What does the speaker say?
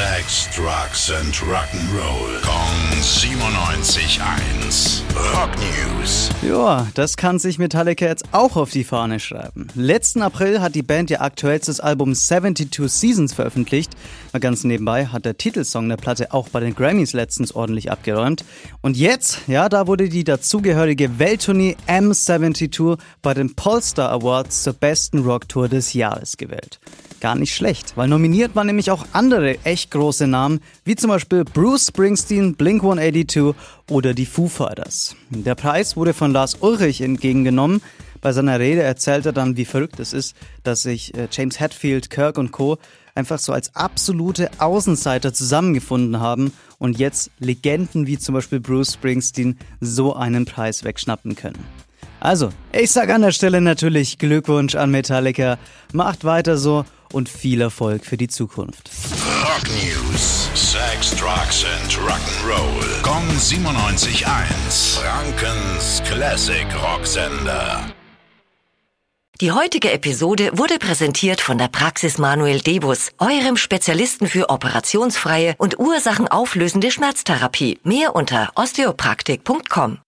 Sex, Drugs and Rock'n'Roll. Kong 97.1. Rock News. Ja, das kann sich Metallica jetzt auch auf die Fahne schreiben. Letzten April hat die Band ihr aktuellstes Album 72 Seasons veröffentlicht. Mal ganz nebenbei hat der Titelsong der Platte auch bei den Grammys letztens ordentlich abgeräumt. Und jetzt, ja, da wurde die dazugehörige Welttournee M72 bei den Polestar Awards zur besten Rocktour des Jahres gewählt. Gar nicht schlecht, weil nominiert waren nämlich auch andere echt große Namen, wie zum Beispiel Bruce Springsteen, Blink 182 oder die Foo Fighters. Der Preis wurde von Lars Ulrich entgegengenommen. Bei seiner Rede erzählt er dann, wie verrückt es ist, dass sich äh, James Hetfield, Kirk und Co. einfach so als absolute Außenseiter zusammengefunden haben und jetzt Legenden wie zum Beispiel Bruce Springsteen so einen Preis wegschnappen können. Also, ich sag an der Stelle natürlich Glückwunsch an Metallica. Macht weiter so und viel Erfolg für die Zukunft. Rock News. Sex, Drugs and Rock'n'Roll. Kong 97.1. Frankens Classic Rocksender. Die heutige Episode wurde präsentiert von der Praxis Manuel Debus, eurem Spezialisten für operationsfreie und ursachenauflösende Schmerztherapie. Mehr unter osteopraktik.com.